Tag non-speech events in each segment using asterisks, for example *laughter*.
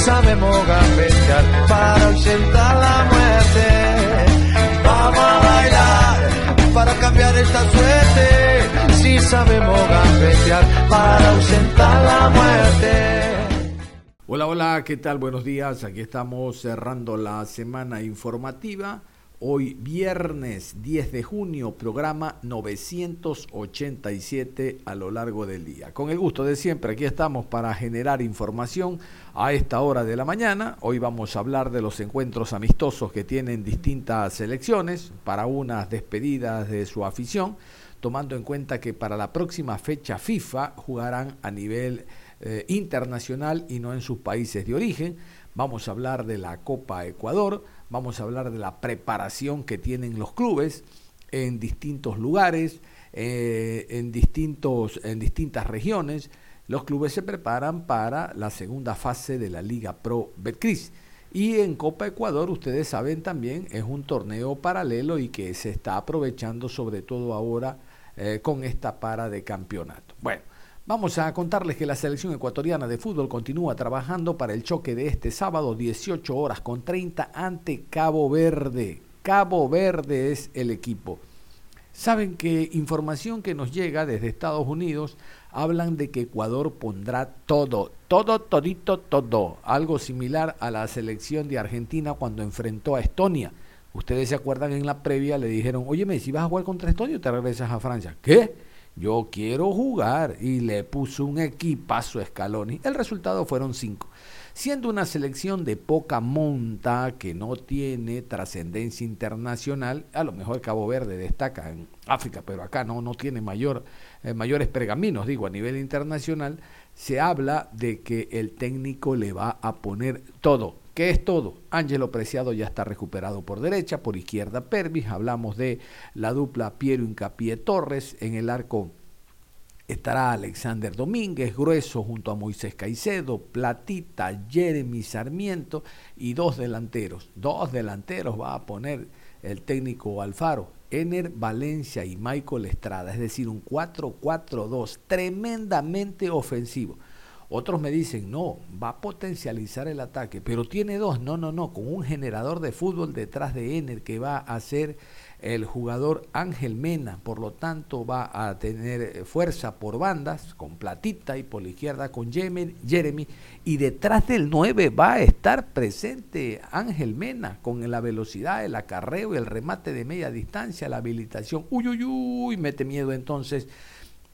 Sabemos gambetear para ausentar la muerte. Vamos a bailar para cambiar esta suerte. Si sabemos gambetear para ausentar la muerte. Hola, hola, ¿qué tal? Buenos días. Aquí estamos cerrando la semana informativa Hoy viernes 10 de junio, programa 987 a lo largo del día. Con el gusto de siempre, aquí estamos para generar información a esta hora de la mañana. Hoy vamos a hablar de los encuentros amistosos que tienen distintas selecciones, para unas despedidas de su afición, tomando en cuenta que para la próxima fecha FIFA jugarán a nivel eh, internacional y no en sus países de origen. Vamos a hablar de la Copa Ecuador vamos a hablar de la preparación que tienen los clubes en distintos lugares, eh, en, distintos, en distintas regiones. Los clubes se preparan para la segunda fase de la Liga Pro Betcris. Y en Copa Ecuador, ustedes saben también, es un torneo paralelo y que se está aprovechando sobre todo ahora eh, con esta para de campeonato. Bueno, Vamos a contarles que la selección ecuatoriana de fútbol continúa trabajando para el choque de este sábado 18 horas con 30 ante Cabo Verde. Cabo Verde es el equipo. Saben que información que nos llega desde Estados Unidos hablan de que Ecuador pondrá todo, todo, todito, todo. Algo similar a la selección de Argentina cuando enfrentó a Estonia. Ustedes se acuerdan en la previa, le dijeron, oye, si vas a jugar contra Estonia te regresas a Francia. ¿Qué? yo quiero jugar y le puso un equipazo a Scaloni. El resultado fueron cinco. Siendo una selección de poca monta que no tiene trascendencia internacional, a lo mejor Cabo Verde destaca en África, pero acá no, no tiene mayor, eh, mayores pergaminos, digo, a nivel internacional, se habla de que el técnico le va a poner todo, ¿Qué es todo? Ángelo Preciado ya está recuperado por derecha, por izquierda Pervis. Hablamos de la dupla Piero Incapié Torres. En el arco estará Alexander Domínguez, Grueso junto a Moisés Caicedo, Platita, Jeremy Sarmiento y dos delanteros. Dos delanteros va a poner el técnico Alfaro. Ener Valencia y Michael Estrada, es decir, un 4-4-2 tremendamente ofensivo. Otros me dicen, no, va a potencializar el ataque, pero tiene dos, no, no, no, con un generador de fútbol detrás de Ener que va a ser el jugador Ángel Mena, por lo tanto va a tener eh, fuerza por bandas, con Platita y por la izquierda con Jeremy, y detrás del 9 va a estar presente Ángel Mena con la velocidad, el acarreo y el remate de media distancia, la habilitación. Uy, uy, uy, mete miedo entonces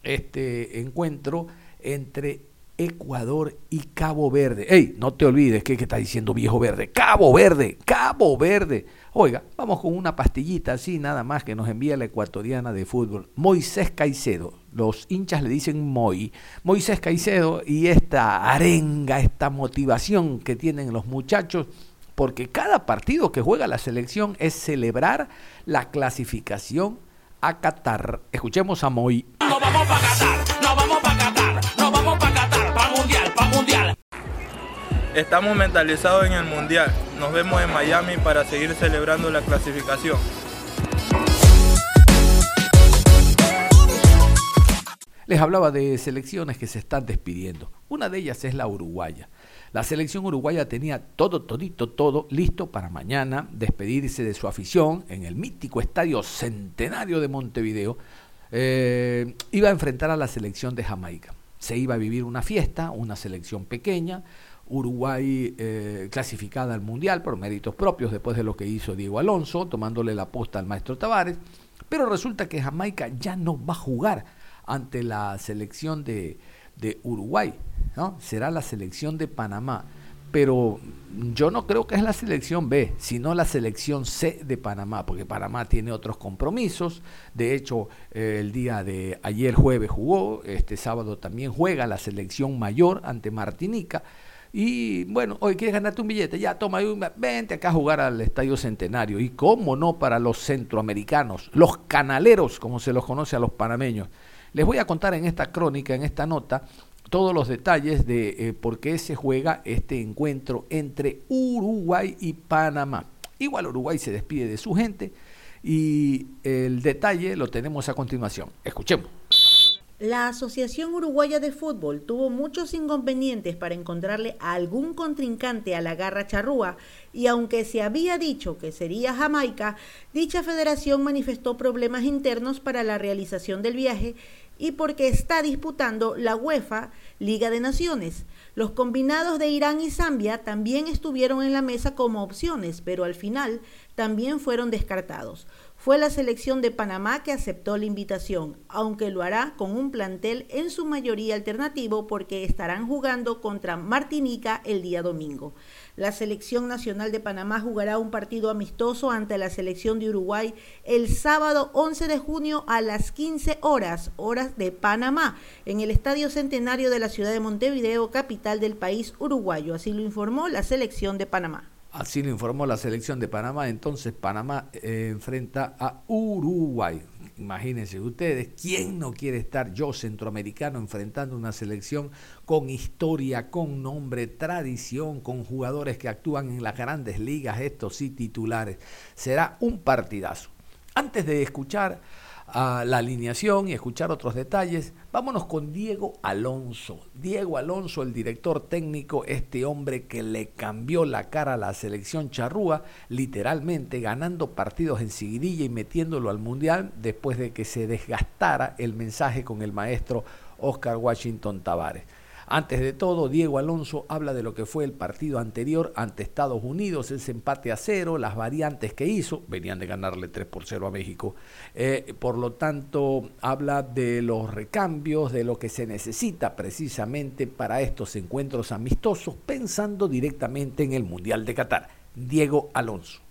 este encuentro entre Ecuador y Cabo Verde. ¡Ey! No te olvides que, que está diciendo viejo verde. Cabo Verde, Cabo Verde. Oiga, vamos con una pastillita así, nada más que nos envía la ecuatoriana de fútbol. Moisés Caicedo. Los hinchas le dicen Moy. Moisés Caicedo y esta arenga, esta motivación que tienen los muchachos, porque cada partido que juega la selección es celebrar la clasificación a Qatar. Escuchemos a Moy. No vamos para Qatar, Estamos mentalizados en el Mundial. Nos vemos en Miami para seguir celebrando la clasificación. Les hablaba de selecciones que se están despidiendo. Una de ellas es la uruguaya. La selección uruguaya tenía todo, todito, todo listo para mañana despedirse de su afición en el mítico estadio centenario de Montevideo. Eh, iba a enfrentar a la selección de Jamaica. Se iba a vivir una fiesta, una selección pequeña, Uruguay eh, clasificada al Mundial por méritos propios después de lo que hizo Diego Alonso, tomándole la posta al maestro Tavares, pero resulta que Jamaica ya no va a jugar ante la selección de, Uruguay, ¿no? será la selección de Panamá. pero yo no creo que es la selección B, sino la selección C de Panamá, porque Panamá tiene otros compromisos. De hecho, eh, el día de ayer jueves jugó, este sábado también juega la selección mayor ante Martinica. Y bueno, hoy quieres ganarte un billete, ya toma, vente acá a jugar al Estadio Centenario. Y cómo no para los centroamericanos, los canaleros, como se los conoce a los panameños. Les voy a contar en esta crónica, en esta nota, todos los detalles de eh, por qué se juega este encuentro entre Uruguay y Panamá. Igual Uruguay se despide de su gente y el detalle lo tenemos a continuación. Escuchemos. La Asociación Uruguaya de Fútbol tuvo muchos inconvenientes para encontrarle a algún contrincante a la garra charrúa y aunque se había dicho que sería Jamaica, dicha federación manifestó problemas internos para la realización del viaje y porque está disputando la UEFA Liga de Naciones. Los combinados de Irán y Zambia también estuvieron en la mesa como opciones, pero al final también fueron descartados. Fue la selección de Panamá que aceptó la invitación, aunque lo hará con un plantel en su mayoría alternativo porque estarán jugando contra Martinica el día domingo. La selección nacional de Panamá jugará un partido amistoso ante la selección de Uruguay el sábado 11 de junio a las 15 horas, horas de Panamá, en el Estadio Centenario de la ciudad de Montevideo, capital del país uruguayo. Así lo informó la selección de Panamá. Así lo informó la selección de Panamá. Entonces Panamá eh, enfrenta a Uruguay. Imagínense ustedes, ¿quién no quiere estar yo, centroamericano, enfrentando una selección con historia, con nombre, tradición, con jugadores que actúan en las grandes ligas, estos sí titulares? Será un partidazo. Antes de escuchar a la alineación y escuchar otros detalles, vámonos con Diego Alonso. Diego Alonso, el director técnico, este hombre que le cambió la cara a la selección charrúa, literalmente ganando partidos en seguidilla y metiéndolo al Mundial después de que se desgastara el mensaje con el maestro Oscar Washington Tavares. Antes de todo, Diego Alonso habla de lo que fue el partido anterior ante Estados Unidos, ese empate a cero, las variantes que hizo, venían de ganarle 3 por 0 a México. Eh, por lo tanto, habla de los recambios, de lo que se necesita precisamente para estos encuentros amistosos, pensando directamente en el Mundial de Qatar. Diego Alonso.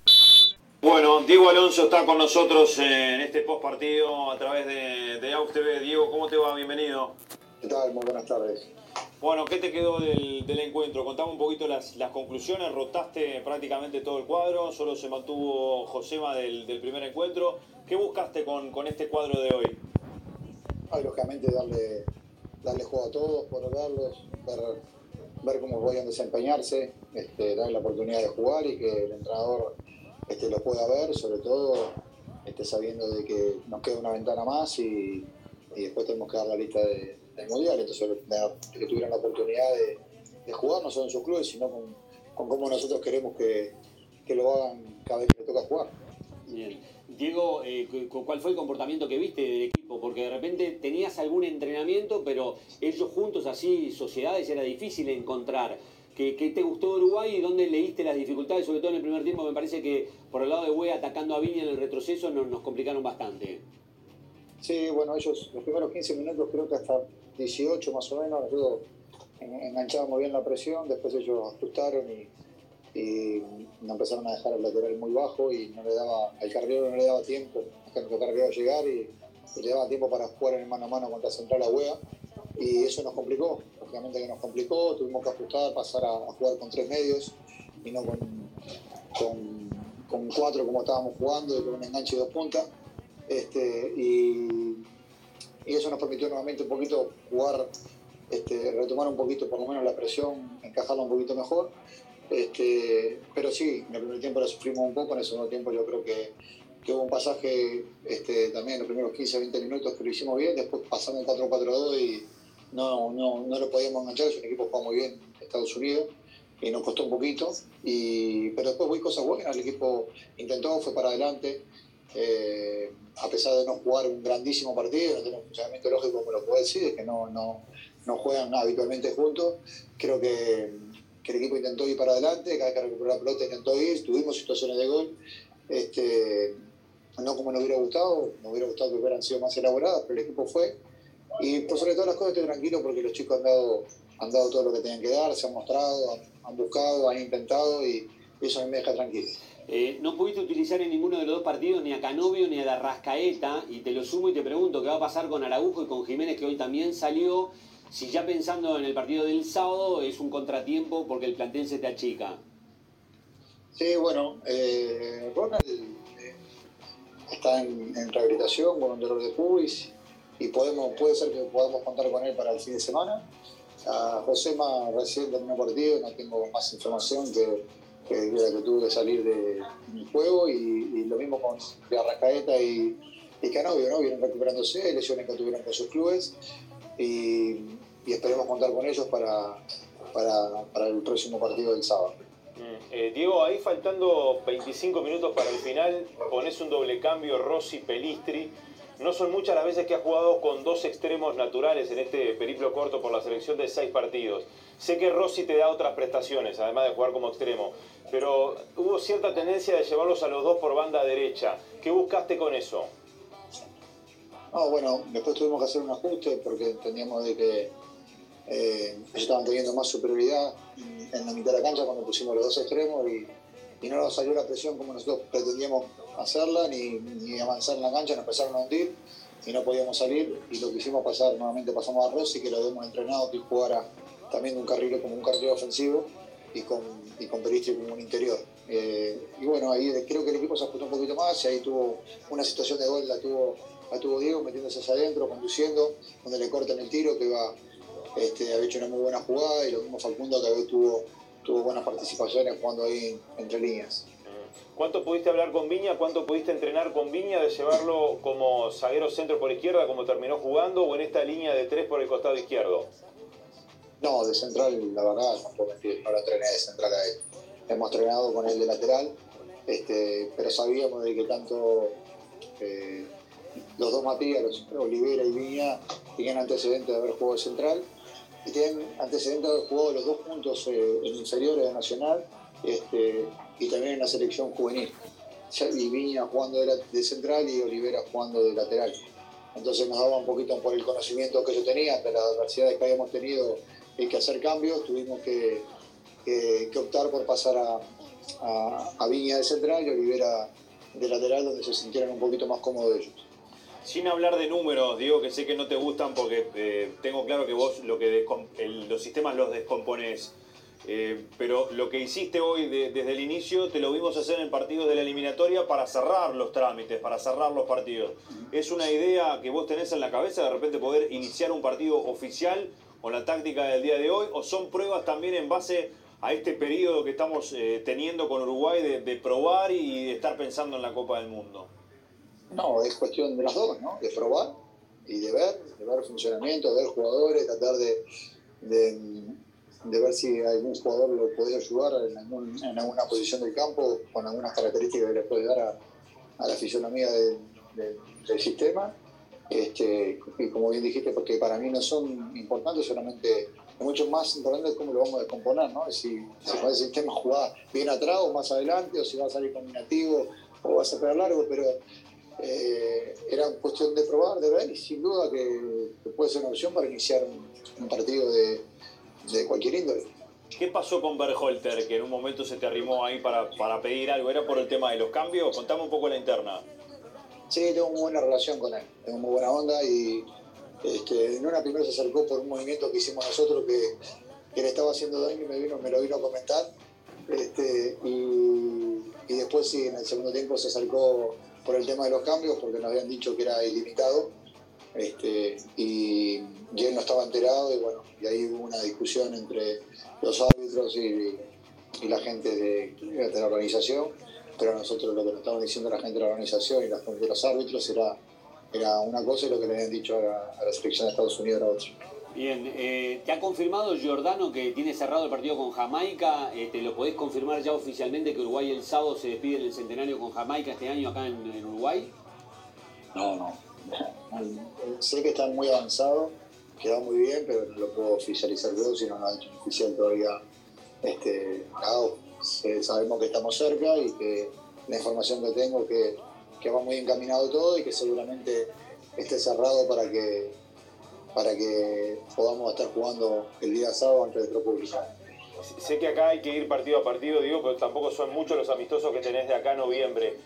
Bueno, Diego Alonso está con nosotros en este post partido a través de, de AUX TV. Diego, ¿cómo te va? Bienvenido. ¿Qué tal? Muy buenas tardes. Bueno, ¿qué te quedó del, encuentro? Contame un poquito las, conclusiones, rotaste prácticamente todo el cuadro, solo se mantuvo Josema del, primer encuentro. ¿Qué buscaste con, este cuadro de hoy? lógicamente darle, darle juego a todos, por verlos, ver, cómo a desempeñarse, este, darle la oportunidad de jugar y que el entrenador este, lo pueda ver, sobre todo este, sabiendo de que nos queda una ventana más y después tenemos que dar la lista de, del Mundial, entonces que tuvieran la oportunidad de, jugar, no solo en sus clubes, sino con, con cómo nosotros queremos que, que, lo hagan cada vez que les toca jugar. Bien. Diego, eh, ¿cuál fue el comportamiento que viste del equipo? Porque de repente tenías algún entrenamiento, pero ellos juntos, así, sociedades, era difícil encontrar. ¿Qué, te gustó de Uruguay y dónde leíste las dificultades? Sobre todo en el primer tiempo, me parece que por el lado de Güey atacando a Vini en el retroceso nos, nos complicaron bastante. Sí, bueno, ellos los primeros 15 minutos creo que hasta 18 más o menos, nosotros enganchábamos bien la presión, después ellos ajustaron y, nos empezaron a dejar el lateral muy bajo y no le daba, al carrilero no le daba tiempo, el carrilero llegar y, le daba tiempo para jugar en mano a mano contra Central Agüea y eso nos complicó, lógicamente que nos complicó, tuvimos que ajustar, pasar a, jugar con tres medios y no con, con, cuatro como estábamos jugando, con un enganche de dos puntas. Este, y y eso nos permitió nuevamente un poquito jugar, este, retomar un poquito por lo menos la presión, encajarla un poquito mejor. Este, pero sí, en el primer tiempo la sufrimos un poco, en el segundo tiempo yo creo que, que hubo un pasaje este, también en los primeros 15, 20 minutos que lo hicimos bien, después pasamos un 4-4-2 y no, no, no lo podíamos enganchar, es un equipo que juega muy bien Estados Unidos y nos costó un poquito, y, pero después hubo cosas buenas, el equipo intentó, fue para adelante, eh, a pesar de no jugar un grandísimo partido, no tiene un funcionamiento lógico como lo puedo decir, es que no, no, no juegan habitualmente juntos. Creo que, que, el equipo intentó ir para adelante, cada vez que recuperó la pelota intentó ir, tuvimos situaciones de gol, este, no como nos hubiera gustado, nos hubiera gustado que hubieran sido más elaboradas, pero el equipo fue. Y por sobre todas las cosas estoy tranquilo porque los chicos han dado han dado todo lo que tenían que dar, se han mostrado, han, buscado, han intentado y, eso a mí me deja tranquilo. Eh, no pudiste utilizar en ninguno de los dos partidos ni a Canovio ni a la Rascaeta y te lo sumo y te pregunto qué va a pasar con Araujo y con Jiménez que hoy también salió. Si ya pensando en el partido del sábado es un contratiempo porque el plantel se te achica. Sí, bueno, eh, Ronald eh, está en, rehabilitación con un dolor de pubis y podemos, puede ser que podamos contar con él para el fin de semana. A Josema recién terminó partido, no tengo más información que que que tuvo que salir de, del juego y, lo mismo con Arrascaeta y, y Canovio, ¿no? Vienen recuperándose, lesiones que tuvieron con sus clubes y, esperemos contar con ellos para, para, el próximo partido del sábado. Mm, eh, Diego, ahí faltando 25 minutos para el final, pones un doble cambio Rossi-Pelistri. No son muchas las veces que ha jugado con dos extremos naturales en este periplo corto por la selección de seis partidos. Sé que Rossi te da otras prestaciones, además de jugar como extremo, pero hubo cierta tendencia de llevarlos a los dos por banda derecha. ¿Qué buscaste con eso? No, bueno, después tuvimos que hacer un ajuste porque entendíamos de que eh, estaban teniendo más superioridad en la mitad de la cancha cuando pusimos los dos extremos y, no nos salió la presión como nosotros pretendíamos hacerla, ni, avanzar en la cancha, nos empezaron a hundir y no podíamos salir y lo que hicimos pasar, nuevamente pasamos a Rossi, que lo habíamos entrenado que jugara también un carril como un carril ofensivo y con, y con Peristri como un interior. Eh, y bueno, ahí creo que el equipo se ajustó un poquito más y ahí tuvo una situación de gol, la tuvo, la tuvo Diego metiéndose hacia adentro, conduciendo, donde le cortan el tiro, que va, este, había hecho una muy buena jugada y lo mismo Facundo que tuvo, tuvo buenas participaciones jugando ahí entre líneas. ¿Cuánto pudiste hablar con Viña? ¿Cuánto pudiste entrenar con Viña de llevarlo como zaguero centro por izquierda, como terminó jugando, o en esta línea de tres por el costado izquierdo? No, de central, la verdad, no lo entrené de central a él. Hemos entrenado con él de lateral, este, pero sabíamos de que tanto eh, los dos Matías, Olivera y Viña, tenían antecedentes de haber jugado de central y tienen antecedentes de haber jugado los dos puntos eh, en inferiores de Nacional este, y también en la selección juvenil. Y Viña jugando de, de central y Olivera jugando de lateral. Entonces nos daba un poquito por el conocimiento que yo tenía, de las adversidades que habíamos tenido que hacer cambios, tuvimos que, optar por pasar a, a, Viña de central y Olivera de lateral, donde se sintieran un poquito más cómodos ellos. Sin hablar de números, digo que sé que no te gustan porque eh, tengo claro que vos lo que los sistemas los descomponés. Eh, pero lo que hiciste hoy desde el inicio te lo vimos hacer en partidos de la eliminatoria para cerrar los trámites, para cerrar los partidos. ¿Es una idea que vos tenés en la cabeza de repente poder iniciar un partido oficial con la táctica del día de hoy o son pruebas también en base a este periodo que estamos eh, teniendo con Uruguay de, probar y de estar pensando en la Copa del Mundo? No, es cuestión de las dos, ¿no? De probar y de ver, de ver funcionamiento, de ver jugadores, tratar de, ver si algún jugador lo puede ayudar en, alguna posición del campo con algunas características que le puede dar a, la fisonomía del sistema este, y como bien dijiste, porque para mí no son importantes, solamente es mucho más importante cómo lo vamos a descomponer, ¿no? Si, si va el sistema jugar bien atrás o más adelante, o si va a salir combinativo o va a ser largo, pero eh, era cuestión de probar, de ver, y sin duda que, puede ser una opción para iniciar un, partido de, de, cualquier índole. ¿Qué pasó con Berholter, que en un momento se te arrimó ahí para, para pedir algo? ¿Era por el tema de los cambios? Contame un poco la interna. Sí, tengo muy buena relación con él, tengo muy buena onda y este, en una primera se acercó por un movimiento que hicimos nosotros que, le estaba haciendo daño y me, vino, me lo vino a comentar. Este, y, después sí, en el segundo tiempo se acercó por el tema de los cambios porque nos habían dicho que era ilimitado este, y, él no estaba enterado y bueno, y ahí hubo una discusión entre los árbitros y, la gente de la organización pero nosotros lo que nos estaban diciendo la gente de la organización y la gente de los árbitros era, era una cosa y lo que le habían dicho a la, selección de Estados Unidos era otra. Bien, eh, ¿te ha confirmado Giordano que tiene cerrado el partido con Jamaica? ¿Te este, ¿Lo podés confirmar ya oficialmente que Uruguay el sábado se despide en el centenario con Jamaica este año acá en, Uruguay? No, no. *laughs* sé que está muy avanzado, queda muy bien, pero no lo puedo oficializar yo si no lo ha hecho oficial todavía este, sabemos que estamos cerca y que la información que tengo que, que va muy encaminado todo y que seguramente esté cerrado para que para que podamos estar jugando el día sábado ante nuestro público. Sé que acá hay que ir partido a partido, digo, pero tampoco son muchos los amistosos que tenés de acá a noviembre.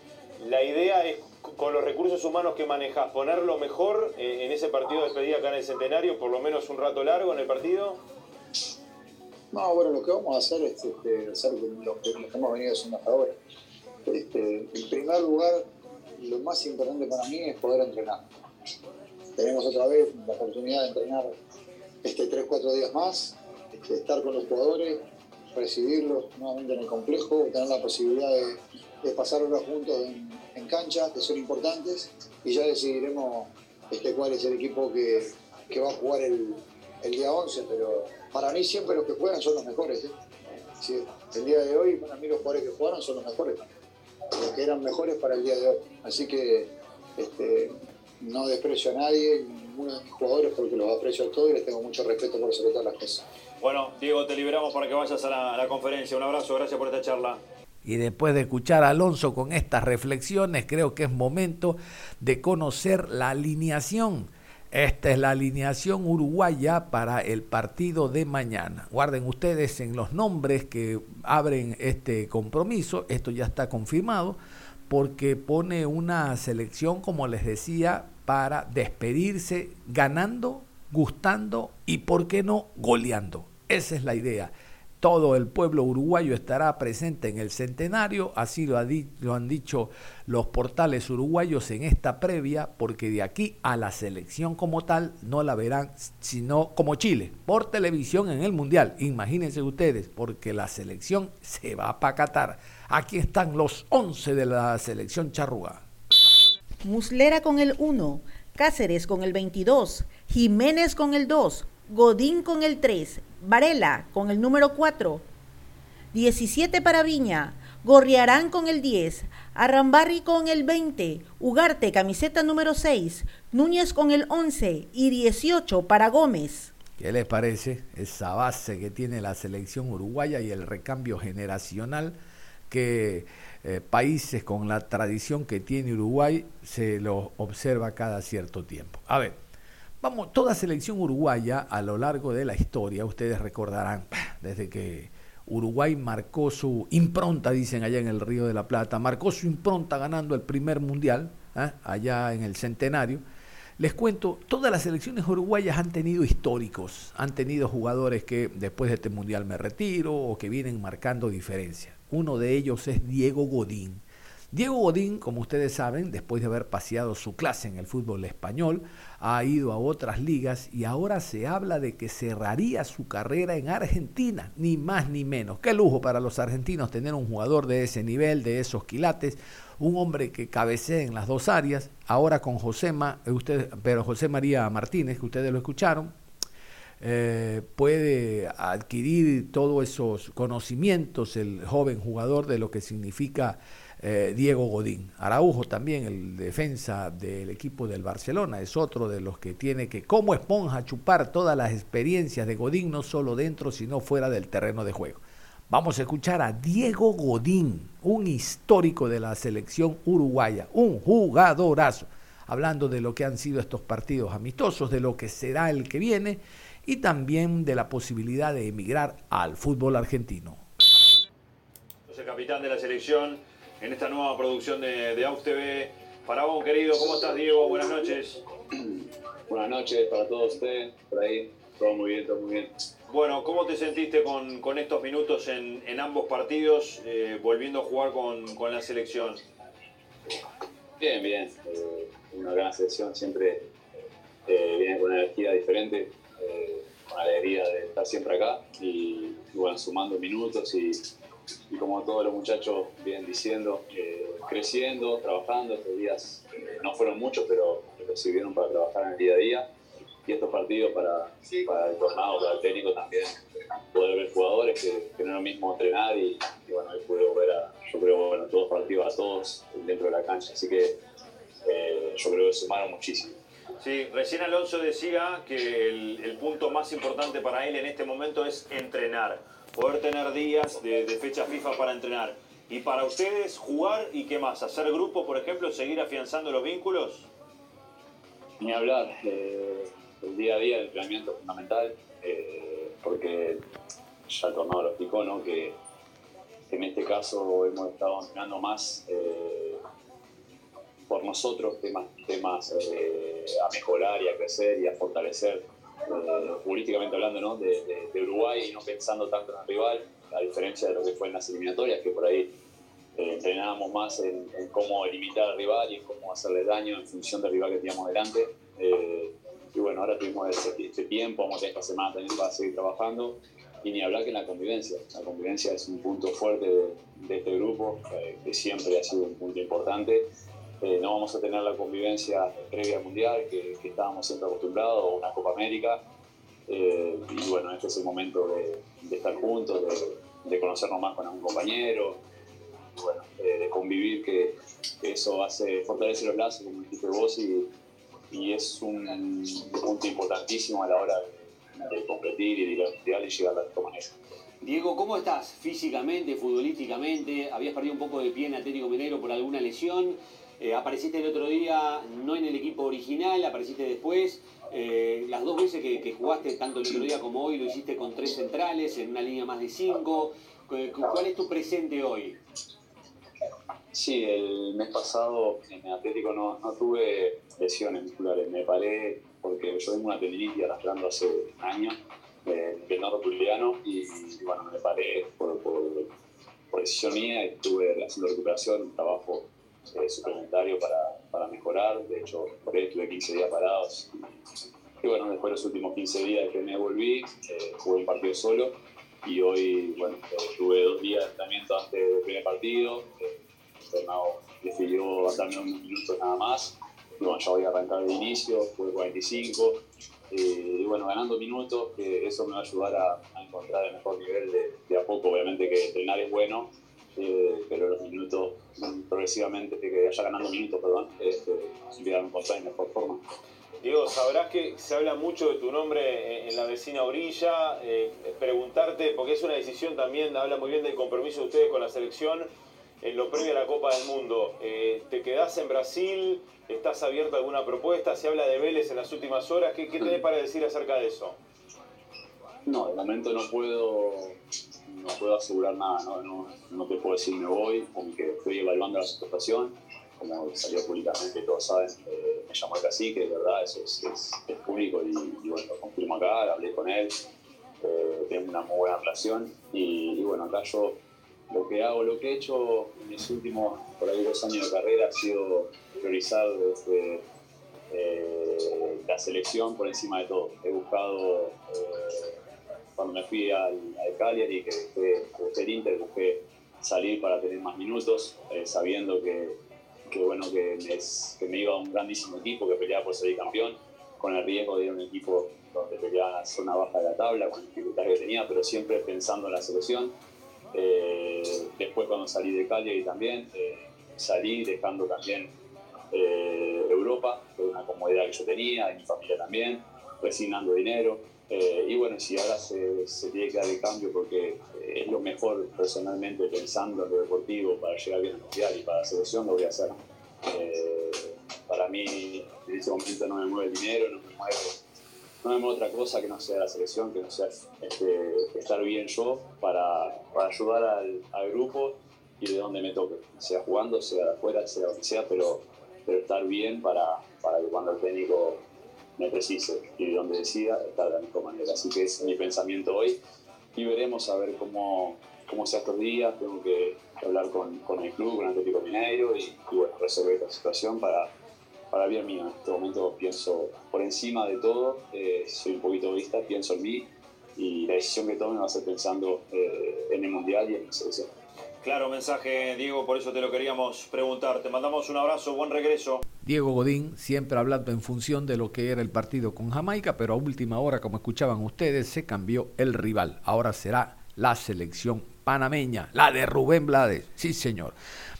La idea es, con los recursos humanos que manejas, ponerlo mejor eh, en ese partido de despedida acá en el Centenario, por lo menos un rato largo en el partido. No, bueno, lo que vamos a hacer es este, hacer lo que, hemos venido haciendo hasta ahora. Este, en primer lugar, lo más importante para mí es poder entrenar. Tenemos otra vez la oportunidad de entrenar este 3-4 días más, este, estar con los jugadores, recibirlos nuevamente en el complejo, tener la posibilidad de, pasar horas juntos en, cancha, que son importantes, y ya decidiremos este, cuál es el equipo que, que va a jugar el, el día 11, pero para mí siempre los que juegan son los mejores. ¿eh? Sí, el día de hoy, para mí los jugadores que jugaron son los mejores, los que eran mejores para el día de hoy. Así que este, no desprecio a nadie, ninguno de mis jugadores, porque los aprecio a todos y les tengo mucho respeto por sobre todas las cosas. Bueno, Diego, te liberamos para que vayas a la, a la conferencia. Un abrazo, gracias por esta charla. Y después de escuchar a Alonso con estas reflexiones, creo que es momento de conocer la alineación. Esta es la alineación uruguaya para el partido de mañana. Guarden ustedes en los nombres que abren este compromiso. Esto ya está confirmado porque pone una selección, como les decía, para despedirse ganando, gustando y, ¿por qué no?, goleando. Esa es la idea. Todo el pueblo uruguayo estará presente en el centenario, así lo, lo, han dicho los portales uruguayos en esta previa, porque de aquí a la selección como tal no la verán sino como Chile, por televisión en el Mundial. Imagínense ustedes, porque la selección se va para Qatar. Aquí están los 11 de la selección charrúa. Muslera con el 1, Cáceres con el 22, Jiménez con el 2, Godín con el 3, Varela con el número 4, 17 para Viña, Gorriarán con el 10, Arrambarri con el 20, Ugarte camiseta número 6, Núñez con el 11 y 18 para Gómez. ¿Qué les parece esa base que tiene la selección uruguaya y el recambio generacional que eh, países con la tradición que tiene Uruguay se lo observa cada cierto tiempo? A ver, Vamos, toda selección uruguaya a lo largo de la historia, ustedes recordarán, desde que Uruguay marcó su impronta, dicen allá en el Río de la Plata, marcó su impronta ganando el primer mundial, ¿eh? allá en el centenario. Les cuento, todas las selecciones uruguayas han tenido históricos, han tenido jugadores que después de este mundial me retiro o que vienen marcando diferencia. Uno de ellos es Diego Godín. Diego Godín, como ustedes saben, después de haber paseado su clase en el fútbol español, ha ido a otras ligas y ahora se habla de que cerraría su carrera en Argentina, ni más ni menos. Qué lujo para los argentinos tener un jugador de ese nivel, de esos quilates, un hombre que cabecee en las dos áreas, ahora con José, usted, pero José María Martínez, que ustedes lo escucharon, eh, puede adquirir todos esos conocimientos el joven jugador de lo que significa eh, Diego Godín. Araujo también, el defensa del equipo del Barcelona, es otro de los que tiene que, como esponja, chupar todas las experiencias de Godín, no solo dentro, sino fuera del terreno de juego. Vamos a escuchar a Diego Godín, un histórico de la selección uruguaya, un jugadorazo, hablando de lo que han sido estos partidos amistosos, de lo que será el que viene y también de la posibilidad de emigrar al fútbol argentino. el capitán de la selección en esta nueva producción de, de AUX TV. Faraón, querido, ¿cómo estás, Diego? Buenas noches. *clears throat* Buenas noches para todos ustedes, por ahí. Todo muy bien, todo muy bien. Bueno, ¿cómo te sentiste con, con estos minutos en, en ambos partidos, eh, volviendo a jugar con, con, la selección? Bien, bien. Eh, una gran selección siempre eh, viene con una energía diferente, eh, con alegría de estar siempre acá y, y bueno, sumando minutos y y como todos los muchachos vienen diciendo, creciendo, trabajando. Estos días eh, no fueron muchos, pero, sirvieron para trabajar en el día a día. Y estos partidos para, el tornado, para el técnico también, poder ver jugadores que, no es lo mismo entrenar y, bueno, hoy pude ver a, yo creo, bueno, todos partidos a todos dentro de la cancha. Así que eh, yo creo que sumaron muchísimo. Sí, recién Alonso decía que el, el punto más importante para él en este momento es entrenar poder tener días de, de, fecha FIFA para entrenar. Y para ustedes, jugar y qué más, hacer grupo, por ejemplo, seguir afianzando los vínculos. Ni hablar. Eh, el día a día del entrenamiento es fundamental, eh, porque ya el lo explicó, ¿no? que en este caso hemos estado entrenando más eh, por nosotros, temas, temas eh, a mejorar y a crecer y a fortalecer, políticamente hablando, ¿no? de, Uruguay y no pensando tanto en el rival, a diferencia de lo que fue en las eliminatorias, que por ahí entrenábamos más en, cómo limitar al rival y en cómo hacerle daño en función del rival que teníamos delante. Y bueno, ahora tuvimos este, tiempo, vamos a esta semana también para seguir trabajando. Y ni hablar que en la convivencia. La convivencia es un punto fuerte de, este grupo, eh, que siempre ha sido un punto importante. Eh, no vamos a tener la convivencia previa al Mundial, que, estábamos siempre acostumbrados, o una Copa América. Eh, y bueno, este es el momento de, estar juntos, de, conocernos más con algún compañero, bueno, de convivir, que, que, eso hace fortalecer los lazos, como dijiste vos, y, y es un punto importantísimo a la hora de, competir y de ir al mundial y llegar a la manera. Diego, ¿cómo estás físicamente, futbolísticamente? ¿Habías perdido un poco de pie en Atlético Mineiro por alguna lesión? Eh, apareciste el otro día no en el equipo original, apareciste después. Eh, las dos veces que, jugaste, tanto el otro día como hoy, lo hiciste con tres centrales, en una línea más de cinco. ¿Cuál es tu presente hoy? Sí, el mes pasado en Atlético no, tuve lesiones musculares. Me paré porque yo tengo una tendinitis arrastrando hace un año del de norte y, bueno, me paré por, por, decisión mía estuve haciendo recuperación, un trabajo eh, suplementario para, para, mejorar. De hecho, por ahí estuve 15 días parados. Y, bueno, después de los últimos 15 días que me volví, eh, jugué un partido solo y hoy, bueno, tuve dos días de entrenamiento antes del primer partido. Eh, decidió darme unos minutos nada más y bueno, ya voy a arrancar de inicio, fue 45, eh, y bueno, ganando minutos, que eso me va a ayudar a, encontrar el mejor nivel de, a poco, obviamente que entrenar es bueno, eh, pero los minutos, progresivamente, que vaya ganando minutos, perdón, este, voy a encontrar en mejor forma. Diego, sabrás que se habla mucho de tu nombre en la vecina orilla. Eh, preguntarte, porque es una decisión también, habla muy bien del compromiso de ustedes con la selección en lo previo a la Copa del Mundo. Eh, ¿Te quedás en Brasil? ¿Estás abierto a alguna propuesta? ¿Se habla de Vélez en las últimas horas? ¿Qué, qué tenés para decir acerca de eso? No, de momento no puedo, no puedo asegurar nada, no, no, te puedo decir me voy, aunque estoy evaluando la situación, como salió públicamente, todos saben, eh, me llamó el cacique, de verdad, eso es, es, público y, bueno, lo confirmo acá, hablé con él, eh, tengo una muy buena relación y, bueno, acá yo lo que hago, lo que he hecho en mis últimos, por ahí dos años de carrera ha sido priorizar desde eh, la selección por encima de todo. He buscado, cuando me fui al, al Cagliari, que busqué, el Inter, busqué salir para tener más minutos, eh, sabiendo que, que bueno, que me, que me, iba a un grandísimo equipo que peleaba por salir campeón, con el riesgo de ir a un equipo donde peleaba la zona baja de la tabla, con la dificultad que tenía, pero siempre pensando en la selección. Eh, después cuando salí de Cagliari también, eh, salí dejando también eh, Europa, que era una comodidad que yo tenía, y mi familia también, resignando dinero. Y bueno, si ahora se, tiene que dar el cambio porque es lo mejor personalmente pensando en lo deportivo para llegar bien al mundial y para la selección, lo voy a hacer. para mí en ese momento no me mueve el dinero, no me mueve no vemos otra cosa que no sea la selección, que no sea este, estar bien yo para, para ayudar al, grupo y de donde me toque, sea jugando, sea afuera, sea donde sea, pero, pero estar bien para, para que cuando el técnico me precise y de donde decida, estar de la mejor manera. Así que es mi pensamiento hoy y veremos a ver cómo, cómo sea estos días. Tengo que hablar con, con el club, con Atlético Mineiro y, y bueno, resolver la situación para para bien mío. En este momento pienso por encima de todo, eh, soy un poquito egoísta, pienso en mí y la decisión que tome va a ser pensando eh, en el Mundial y en la selección. Claro mensaje, Diego, por eso te lo queríamos preguntar. Te mandamos un abrazo, buen regreso. Diego Godín, siempre hablando en función de lo que era el partido con Jamaica, pero a última hora, como escuchaban ustedes, se cambió el rival. Ahora será la selección panameña, la de Rubén Blades. Sí, señor.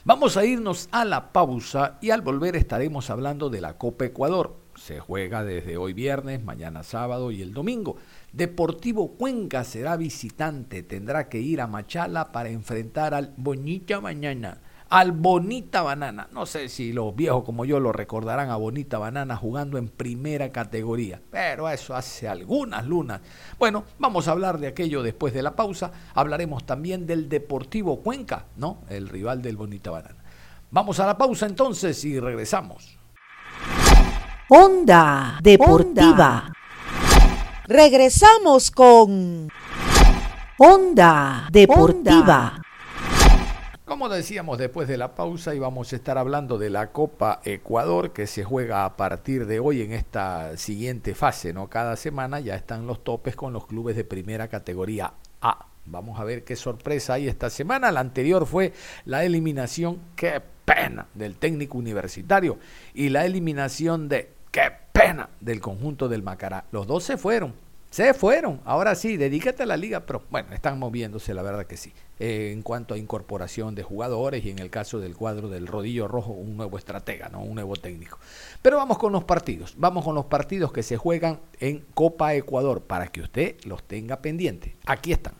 Vamos a irnos a la pausa y al volver estaremos hablando de la Copa Ecuador. Se juega desde hoy viernes, mañana sábado y el domingo. Deportivo Cuenca será visitante, tendrá que ir a Machala para enfrentar al Bonita Mañana. Al Bonita Banana. No sé si los viejos como yo lo recordarán a Bonita Banana jugando en primera categoría, pero eso hace algunas lunas. Bueno, vamos a hablar de aquello después de la pausa. Hablaremos también del Deportivo Cuenca, ¿no? El rival del Bonita Banana. Vamos a la pausa entonces y regresamos. Onda Deportiva. Regresamos con Onda Deportiva. Como decíamos después de la pausa, íbamos a estar hablando de la Copa Ecuador que se juega a partir de hoy en esta siguiente fase, ¿no? Cada semana ya están los topes con los clubes de primera categoría A. Vamos a ver qué sorpresa hay esta semana. La anterior fue la eliminación, qué pena, del técnico universitario y la eliminación de, qué pena, del conjunto del Macará. Los dos se fueron se fueron. Ahora sí, dedícate a la liga, pero bueno, están moviéndose, la verdad que sí. Eh, en cuanto a incorporación de jugadores y en el caso del cuadro del rodillo rojo, un nuevo estratega, ¿no? un nuevo técnico. Pero vamos con los partidos. Vamos con los partidos que se juegan en Copa Ecuador para que usted los tenga pendientes. Aquí están.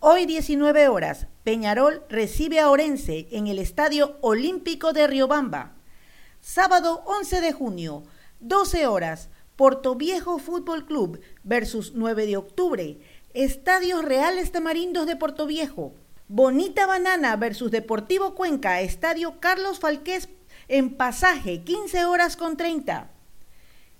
Hoy 19 horas, Peñarol recibe a Orense en el Estadio Olímpico de Riobamba. Sábado 11 de junio, 12 horas. Viejo Fútbol Club versus 9 de octubre. Estadios Reales Tamarindos de Viejo. Bonita Banana versus Deportivo Cuenca. Estadio Carlos Falqués en pasaje, 15 horas con 30.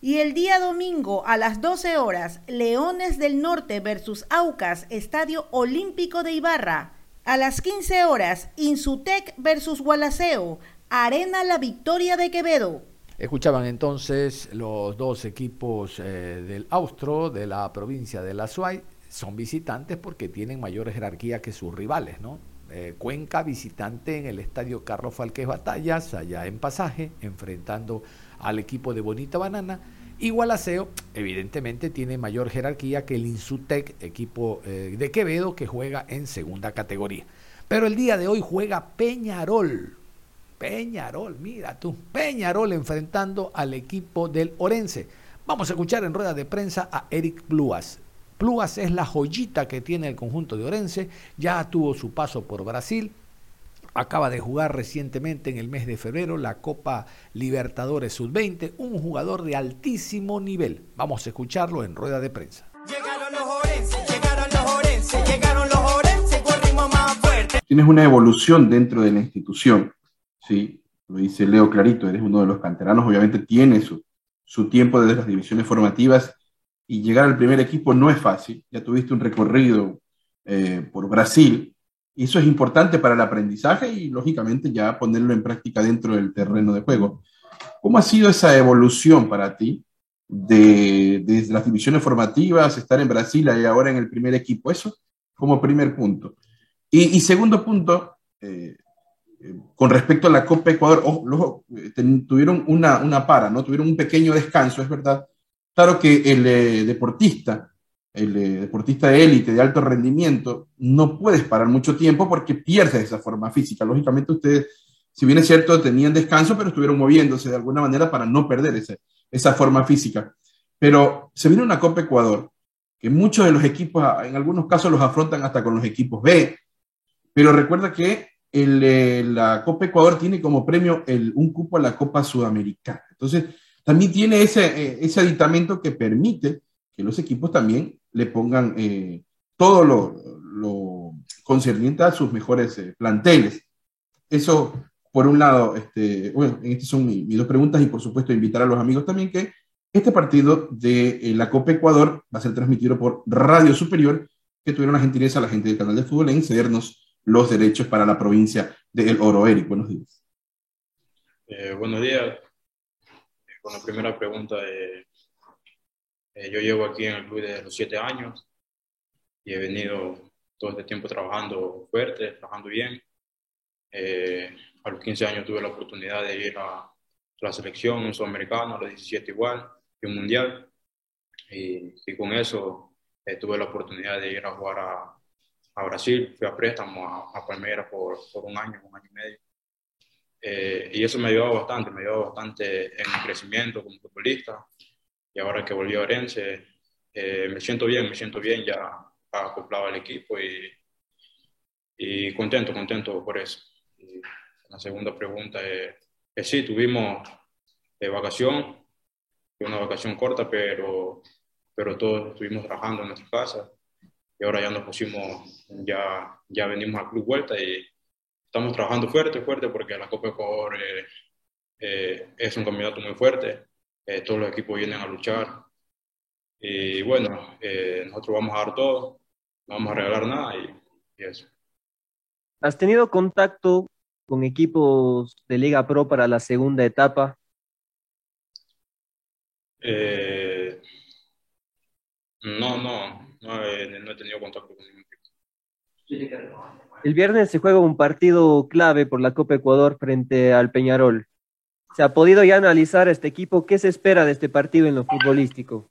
Y el día domingo a las 12 horas, Leones del Norte versus Aucas, Estadio Olímpico de Ibarra. A las 15 horas, Insutec versus Gualaceo, Arena La Victoria de Quevedo. Escuchaban entonces los dos equipos eh, del Austro, de la provincia de La Suay, son visitantes porque tienen mayor jerarquía que sus rivales, ¿no? Eh, Cuenca visitante en el estadio Carlos Falquez Batallas, allá en Pasaje, enfrentando al equipo de Bonita Banana. Y Gualaceo, evidentemente, tiene mayor jerarquía que el Insutec, equipo eh, de Quevedo, que juega en segunda categoría. Pero el día de hoy juega Peñarol, Peñarol, mira tú, Peñarol enfrentando al equipo del Orense. Vamos a escuchar en rueda de prensa a Eric Pluas. Pluas es la joyita que tiene el conjunto de Orense, ya tuvo su paso por Brasil, acaba de jugar recientemente en el mes de febrero la Copa Libertadores Sub-20, un jugador de altísimo nivel. Vamos a escucharlo en rueda de prensa. Llegaron los Orense, llegaron los Orense, llegaron los Orense con ritmo más fuerte. Tienes una evolución dentro de la institución ¿sí? Lo dice Leo Clarito, eres uno de los canteranos, obviamente tiene su, su tiempo desde las divisiones formativas y llegar al primer equipo no es fácil. Ya tuviste un recorrido eh, por Brasil eso es importante para el aprendizaje y lógicamente ya ponerlo en práctica dentro del terreno de juego. ¿Cómo ha sido esa evolución para ti de, desde las divisiones formativas, estar en Brasil y ahora en el primer equipo? Eso como primer punto. Y, y segundo punto, eh, con respecto a la Copa Ecuador, eh, tuvieron una, una para, ¿no? Tuvieron un pequeño descanso, es verdad. Claro que el eh, deportista, el eh, deportista de élite, de alto rendimiento, no puedes parar mucho tiempo porque pierdes esa forma física. Lógicamente ustedes, si bien es cierto, tenían descanso, pero estuvieron moviéndose de alguna manera para no perder ese, esa forma física. Pero se viene una Copa Ecuador, que muchos de los equipos, en algunos casos los afrontan hasta con los equipos B, pero recuerda que el, eh, la Copa Ecuador tiene como premio el, un cupo a la Copa Sudamericana. Entonces, también tiene ese, eh, ese aditamento que permite que los equipos también le pongan eh, todo lo, lo, concerniente a sus mejores planteles. Eso, por un lado, este, bueno, estas son mis, dos preguntas y por supuesto invitar a los amigos también que este partido de la Copa Ecuador va a ser transmitido por Radio Superior, que tuvieron la gentileza la gente del canal de fútbol en cedernos los derechos para la provincia de El Oro. Eric, buenos días. Eh, buenos días. Eh, con la primera pregunta, eh, yo llevo aquí en el club desde los siete años y he venido todo este tiempo trabajando fuerte, trabajando bien. a los 15 años tuve la oportunidad de ir a la selección, un sudamericano, a los 17 igual, y un mundial. Y, y con eso tuve la oportunidad de ir a jugar a, a Brasil, fui a préstamo a, a Palmeiras por, por, un año, un año y medio. Eh, y eso me ayudó bastante, me ayudó bastante en mi crecimiento como futbolista. Y ahora que volví a Orense, eh, me siento bien, me siento bien ya acoplado al equipo y, y contento, contento por eso. La segunda pregunta es, es sí, tuvimos de vacación, una vacación corta, pero, pero todos estuvimos trabajando en nuestra casa y ahora ya nos pusimos, ya, ya venimos al club vuelta y estamos trabajando fuerte, fuerte, porque la Copa Ecuador eh, eh, es un campeonato muy fuerte, eh, todos los equipos vienen a luchar y bueno, nosotros vamos a dar todo, no vamos a regalar nada y, y eso. ¿Has tenido contacto con equipos de Liga Pro para la segunda etapa? Eh, no, no, no he, no he, tenido contacto con ningún equipo. El viernes se juega un partido clave por la Copa Ecuador frente al Peñarol. ¿Se ha podido ya analizar este equipo? ¿Qué se espera de este partido en lo futbolístico?